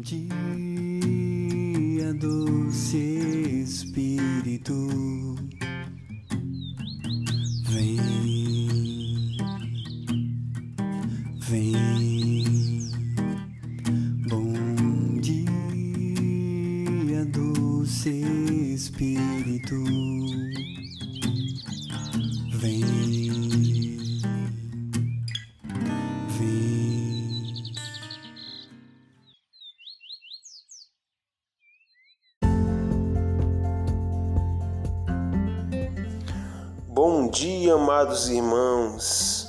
dia, doce Espírito, dia, amados irmãos.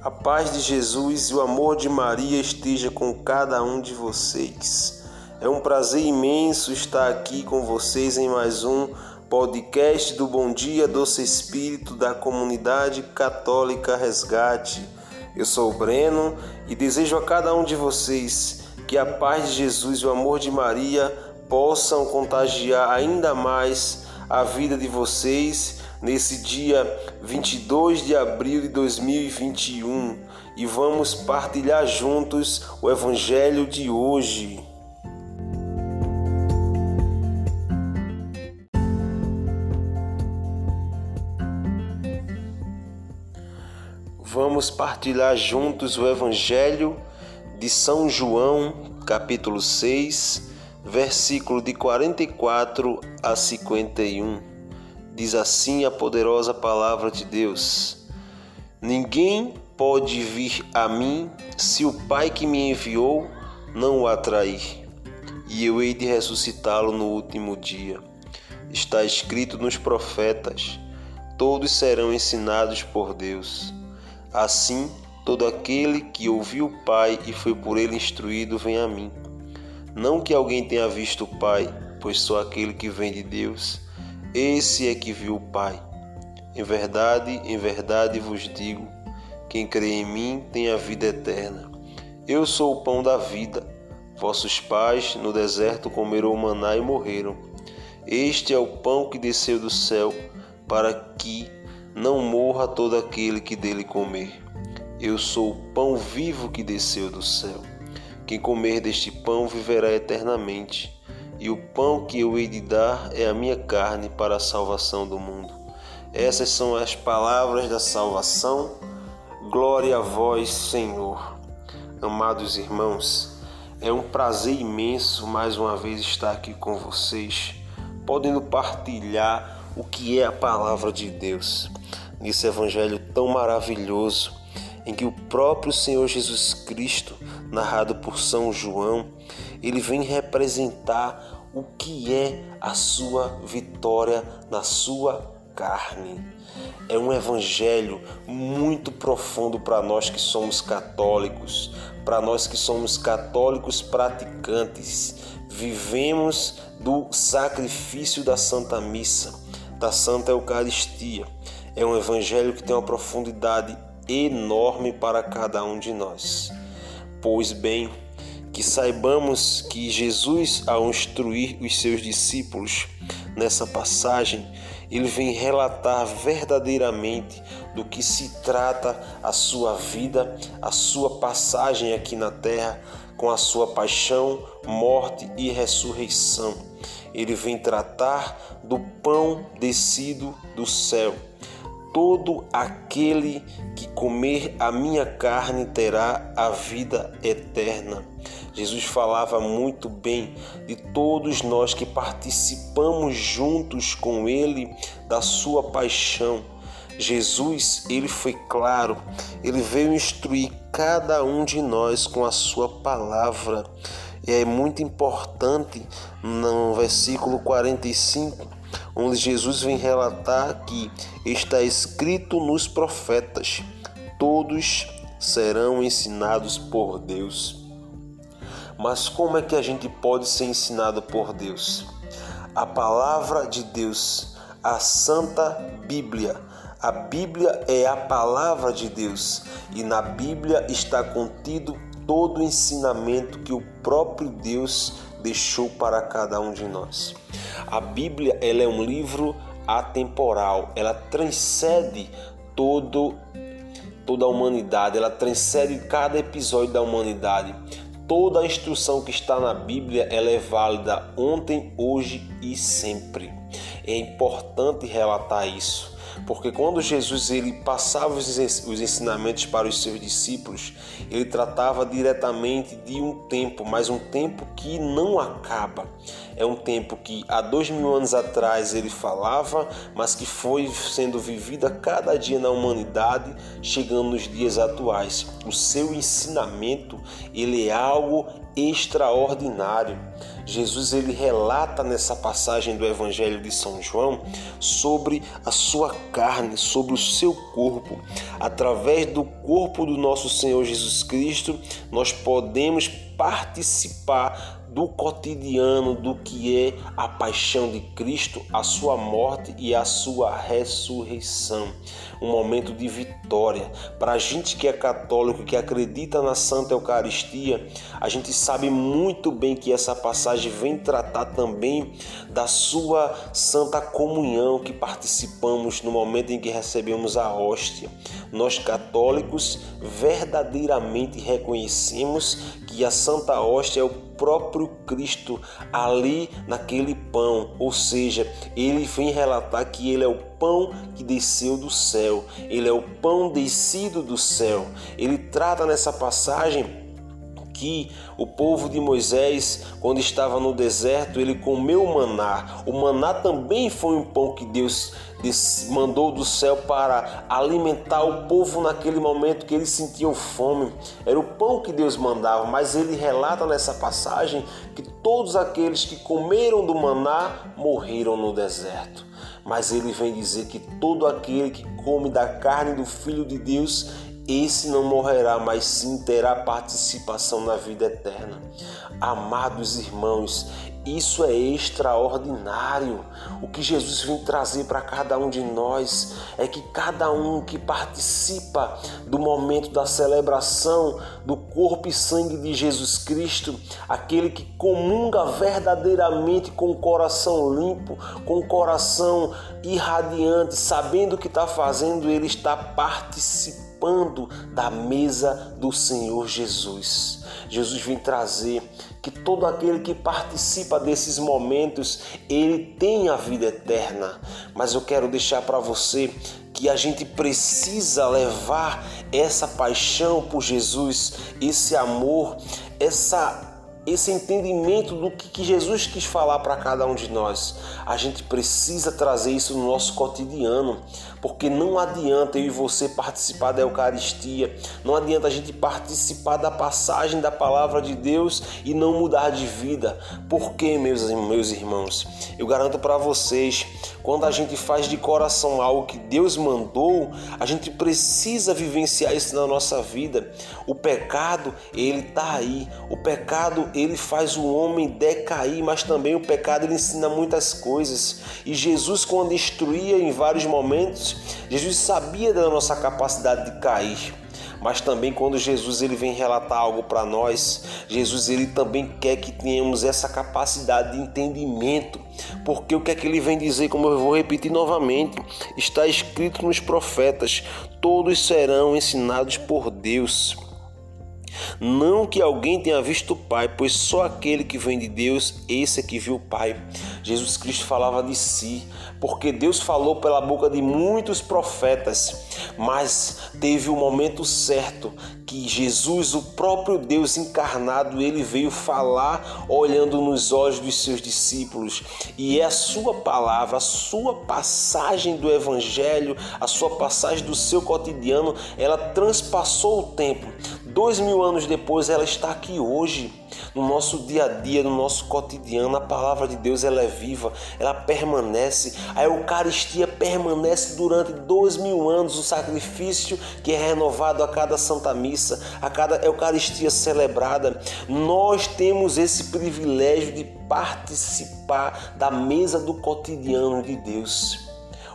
A paz de Jesus e o amor de Maria esteja com cada um de vocês. É um prazer imenso estar aqui com vocês em mais um podcast do Bom Dia Doce Espírito da Comunidade Católica Resgate. Eu sou o Breno e desejo a cada um de vocês que a paz de Jesus e o amor de Maria possam contagiar ainda mais a vida de vocês nesse dia 22 de abril de 2021 e vamos partilhar juntos o Evangelho de hoje. Vamos partilhar juntos o Evangelho de São João, capítulo 6, versículo de 44 a 51. Diz assim a poderosa palavra de Deus: Ninguém pode vir a mim se o Pai que me enviou não o atrair, e eu hei de ressuscitá-lo no último dia. Está escrito nos profetas: todos serão ensinados por Deus. Assim, todo aquele que ouviu o Pai e foi por ele instruído vem a mim. Não que alguém tenha visto o Pai, pois só aquele que vem de Deus, esse é que viu o Pai. Em verdade, em verdade vos digo: quem crê em mim tem a vida eterna. Eu sou o pão da vida. Vossos pais no deserto comeram maná e morreram. Este é o pão que desceu do céu, para que não morra todo aquele que dele comer. Eu sou o pão vivo que desceu do céu. Quem comer deste pão viverá eternamente, e o pão que eu hei de dar é a minha carne para a salvação do mundo. Essas são as palavras da salvação. Glória a vós, Senhor. Amados irmãos, é um prazer imenso mais uma vez estar aqui com vocês, podendo partilhar o que é a palavra de Deus nesse evangelho tão maravilhoso em que o próprio Senhor Jesus Cristo, narrado por São João, ele vem representar o que é a sua vitória na sua carne. É um evangelho muito profundo para nós que somos católicos, para nós que somos católicos praticantes. Vivemos do sacrifício da Santa Missa, da Santa Eucaristia. É um evangelho que tem uma profundidade enorme para cada um de nós. Pois bem, que saibamos que Jesus, ao instruir os seus discípulos nessa passagem, ele vem relatar verdadeiramente do que se trata a sua vida, a sua passagem aqui na terra, com a sua paixão, morte e ressurreição. Ele vem tratar do pão descido do céu. Todo aquele que comer a minha carne terá a vida eterna. Jesus falava muito bem de todos nós que participamos juntos com ele da sua paixão. Jesus, ele foi claro, ele veio instruir cada um de nós com a sua palavra. E é muito importante no versículo 45 onde Jesus vem relatar que está escrito nos profetas: todos serão ensinados por Deus. Mas como é que a gente pode ser ensinado por Deus? A palavra de Deus, a Santa Bíblia. A Bíblia é a palavra de Deus e na Bíblia está contido todo o ensinamento que o próprio Deus deixou para cada um de nós. A Bíblia ela é um livro atemporal, ela transcende todo toda a humanidade, ela transcende cada episódio da humanidade. Toda a instrução que está na Bíblia ela é válida ontem, hoje e sempre. É importante relatar isso porque quando Jesus ele passava os ensinamentos para os seus discípulos, ele tratava diretamente de um tempo, mas um tempo que não acaba. É um tempo que há dois mil anos atrás ele falava, mas que foi sendo vivido a cada dia na humanidade, chegando nos dias atuais. O seu ensinamento ele é algo extraordinário. Jesus ele relata nessa passagem do Evangelho de São João sobre a sua carne, sobre o seu corpo. Através do corpo do nosso Senhor Jesus Cristo, nós podemos participar do cotidiano do que é a paixão de Cristo, a sua morte e a sua ressurreição. Um momento de vitória. Para a gente que é católico, que acredita na Santa Eucaristia, a gente sabe muito bem que essa passagem vem tratar também da sua Santa Comunhão que participamos no momento em que recebemos a hóstia. Nós católicos verdadeiramente reconhecemos que a Santa Hóstia é o próprio Cristo ali naquele pão, ou seja, ele vem relatar que ele é o pão que desceu do céu, ele é o pão descido do céu. Ele trata nessa passagem que o povo de Moisés, quando estava no deserto, ele comeu o maná. O maná também foi um pão que Deus mandou do céu para alimentar o povo naquele momento que eles sentiam fome. Era o pão que Deus mandava, mas ele relata nessa passagem que todos aqueles que comeram do maná morreram no deserto. Mas ele vem dizer que todo aquele que come da carne do Filho de Deus, esse não morrerá, mas sim terá participação na vida eterna. Amados irmãos, isso é extraordinário. O que Jesus vem trazer para cada um de nós é que cada um que participa do momento da celebração do corpo e sangue de Jesus Cristo, aquele que comunga verdadeiramente com o coração limpo, com o coração irradiante, sabendo o que está fazendo, ele está participando da mesa do Senhor Jesus. Jesus vem trazer que todo aquele que participa desses momentos, ele tem a vida eterna. Mas eu quero deixar para você que a gente precisa levar essa paixão por Jesus, esse amor, essa esse entendimento do que, Jesus quis falar para cada um de nós. A gente precisa trazer isso no nosso cotidiano, porque não adianta eu e você participar da Eucaristia, não adianta a gente participar da passagem da palavra de Deus e não mudar de vida. Por quê, meus, meus irmãos? Eu garanto para vocês, quando a gente faz de coração algo que Deus mandou, a gente precisa vivenciar isso na nossa vida. O pecado, ele está aí. O pecado, ele faz o homem decair, mas também o pecado ele ensina muitas coisas. E Jesus, quando instruía em vários momentos, Jesus sabia da nossa capacidade de cair. Mas também quando Jesus ele vem relatar algo para nós, Jesus ele também quer que tenhamos essa capacidade de entendimento. Porque o que é que ele vem dizer, como eu vou repetir novamente, está escrito nos profetas: todos serão ensinados por Deus. Não que alguém tenha visto o Pai, pois só aquele que vem de Deus, esse é que viu o Pai. Jesus Cristo falava de si, porque Deus falou pela boca de muitos profetas, mas teve o um momento certo que Jesus, o próprio Deus encarnado, ele veio falar olhando nos olhos dos seus discípulos. E é a sua palavra, a sua passagem do evangelho, a sua passagem do seu cotidiano, ela transpassou o tempo. Dois mil anos depois, ela está aqui hoje no nosso dia a dia, no nosso cotidiano, a palavra de Deus ela é viva, ela permanece. A Eucaristia permanece durante dois mil anos, o sacrifício que é renovado a cada Santa Missa, a cada Eucaristia celebrada. Nós temos esse privilégio de participar da mesa do cotidiano de Deus.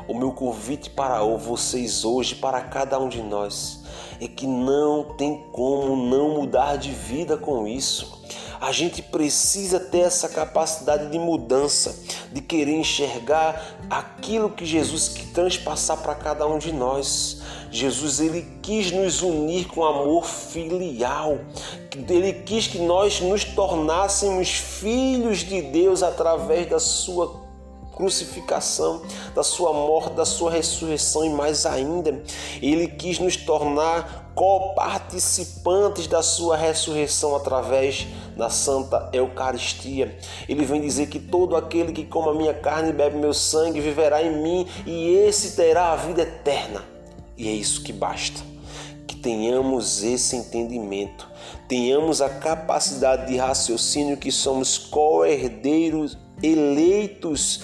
O meu convite para vocês hoje, para cada um de nós, é que não tem como não mudar de vida com isso. A gente precisa ter essa capacidade de mudança, de querer enxergar aquilo que Jesus quer transpassar para cada um de nós. Jesus ele quis nos unir com amor filial. Ele quis que nós nos tornássemos filhos de Deus através da sua crucificação, da sua morte, da sua ressurreição e mais ainda, ele quis nos tornar coparticipantes da sua ressurreição através da Santa Eucaristia. Ele vem dizer que todo aquele que come a minha carne e bebe meu sangue viverá em mim e esse terá a vida eterna. E é isso que basta. Que tenhamos esse entendimento, tenhamos a capacidade de raciocínio que somos co-herdeiros eleitos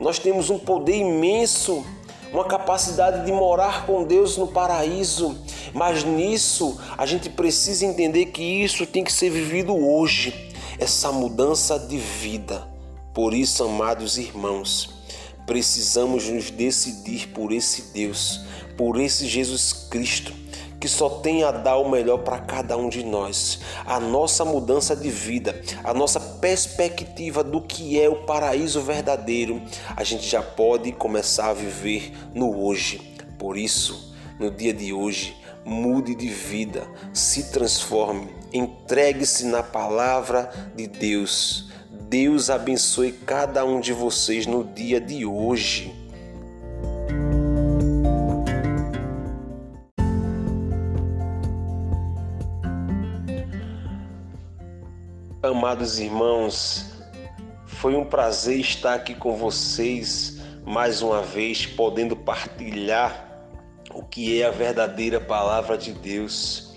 nós temos um poder imenso, uma capacidade de morar com Deus no paraíso, mas nisso a gente precisa entender que isso tem que ser vivido hoje, essa mudança de vida. Por isso, amados irmãos, precisamos nos decidir por esse Deus, por esse Jesus Cristo que só tem a dar o melhor para cada um de nós. A nossa mudança de vida, a nossa perspectiva do que é o paraíso verdadeiro, a gente já pode começar a viver no hoje. Por isso, no dia de hoje, mude de vida, se transforme, entregue-se na palavra de Deus. Deus abençoe cada um de vocês no dia de hoje. Amados irmãos, foi um prazer estar aqui com vocês mais uma vez, podendo partilhar o que é a verdadeira palavra de Deus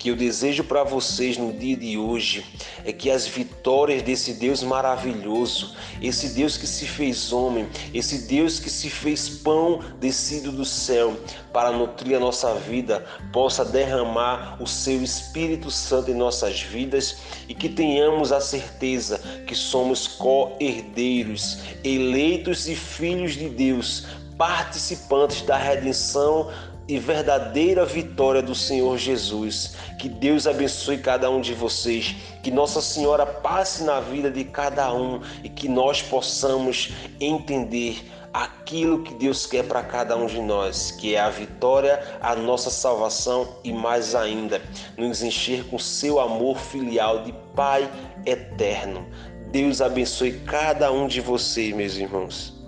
que eu desejo para vocês no dia de hoje é que as vitórias desse Deus maravilhoso, esse Deus que se fez homem, esse Deus que se fez pão descido do céu para nutrir a nossa vida, possa derramar o seu Espírito Santo em nossas vidas e que tenhamos a certeza que somos co-herdeiros, eleitos e filhos de Deus, participantes da redenção e verdadeira vitória do Senhor Jesus. Que Deus abençoe cada um de vocês, que Nossa Senhora passe na vida de cada um e que nós possamos entender aquilo que Deus quer para cada um de nós, que é a vitória, a nossa salvação e mais ainda, nos encher com seu amor filial de Pai eterno. Deus abençoe cada um de vocês, meus irmãos.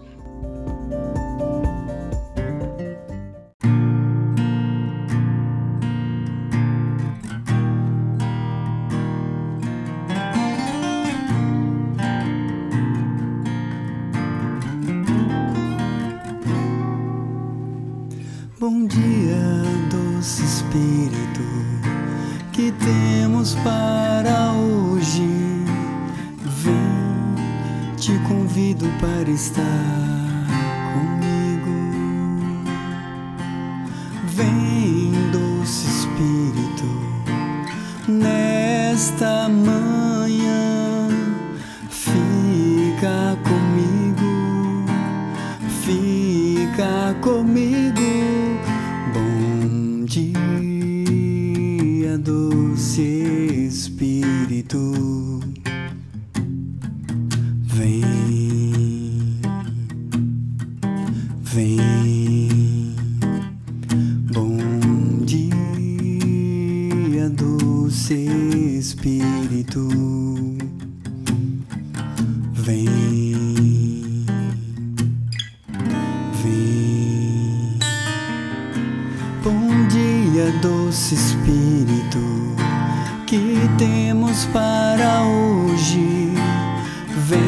Estar comigo. Vem, doce Espírito, nesta manhã,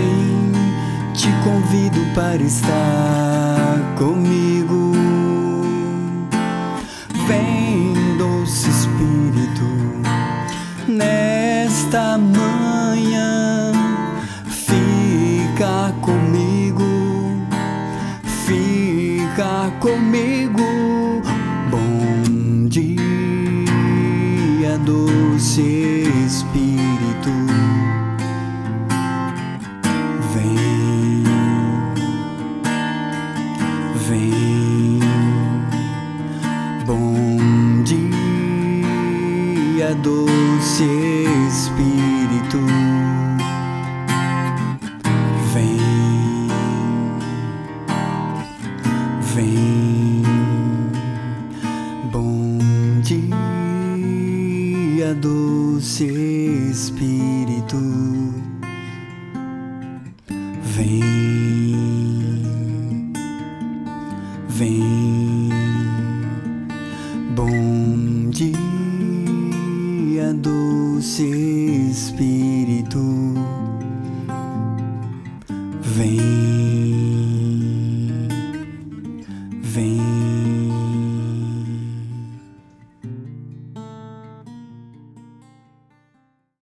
Vem, te convido para estar comigo. Vem, doce Espírito, nesta manhã, fica comigo, fica comigo. Bom dia, doce vem,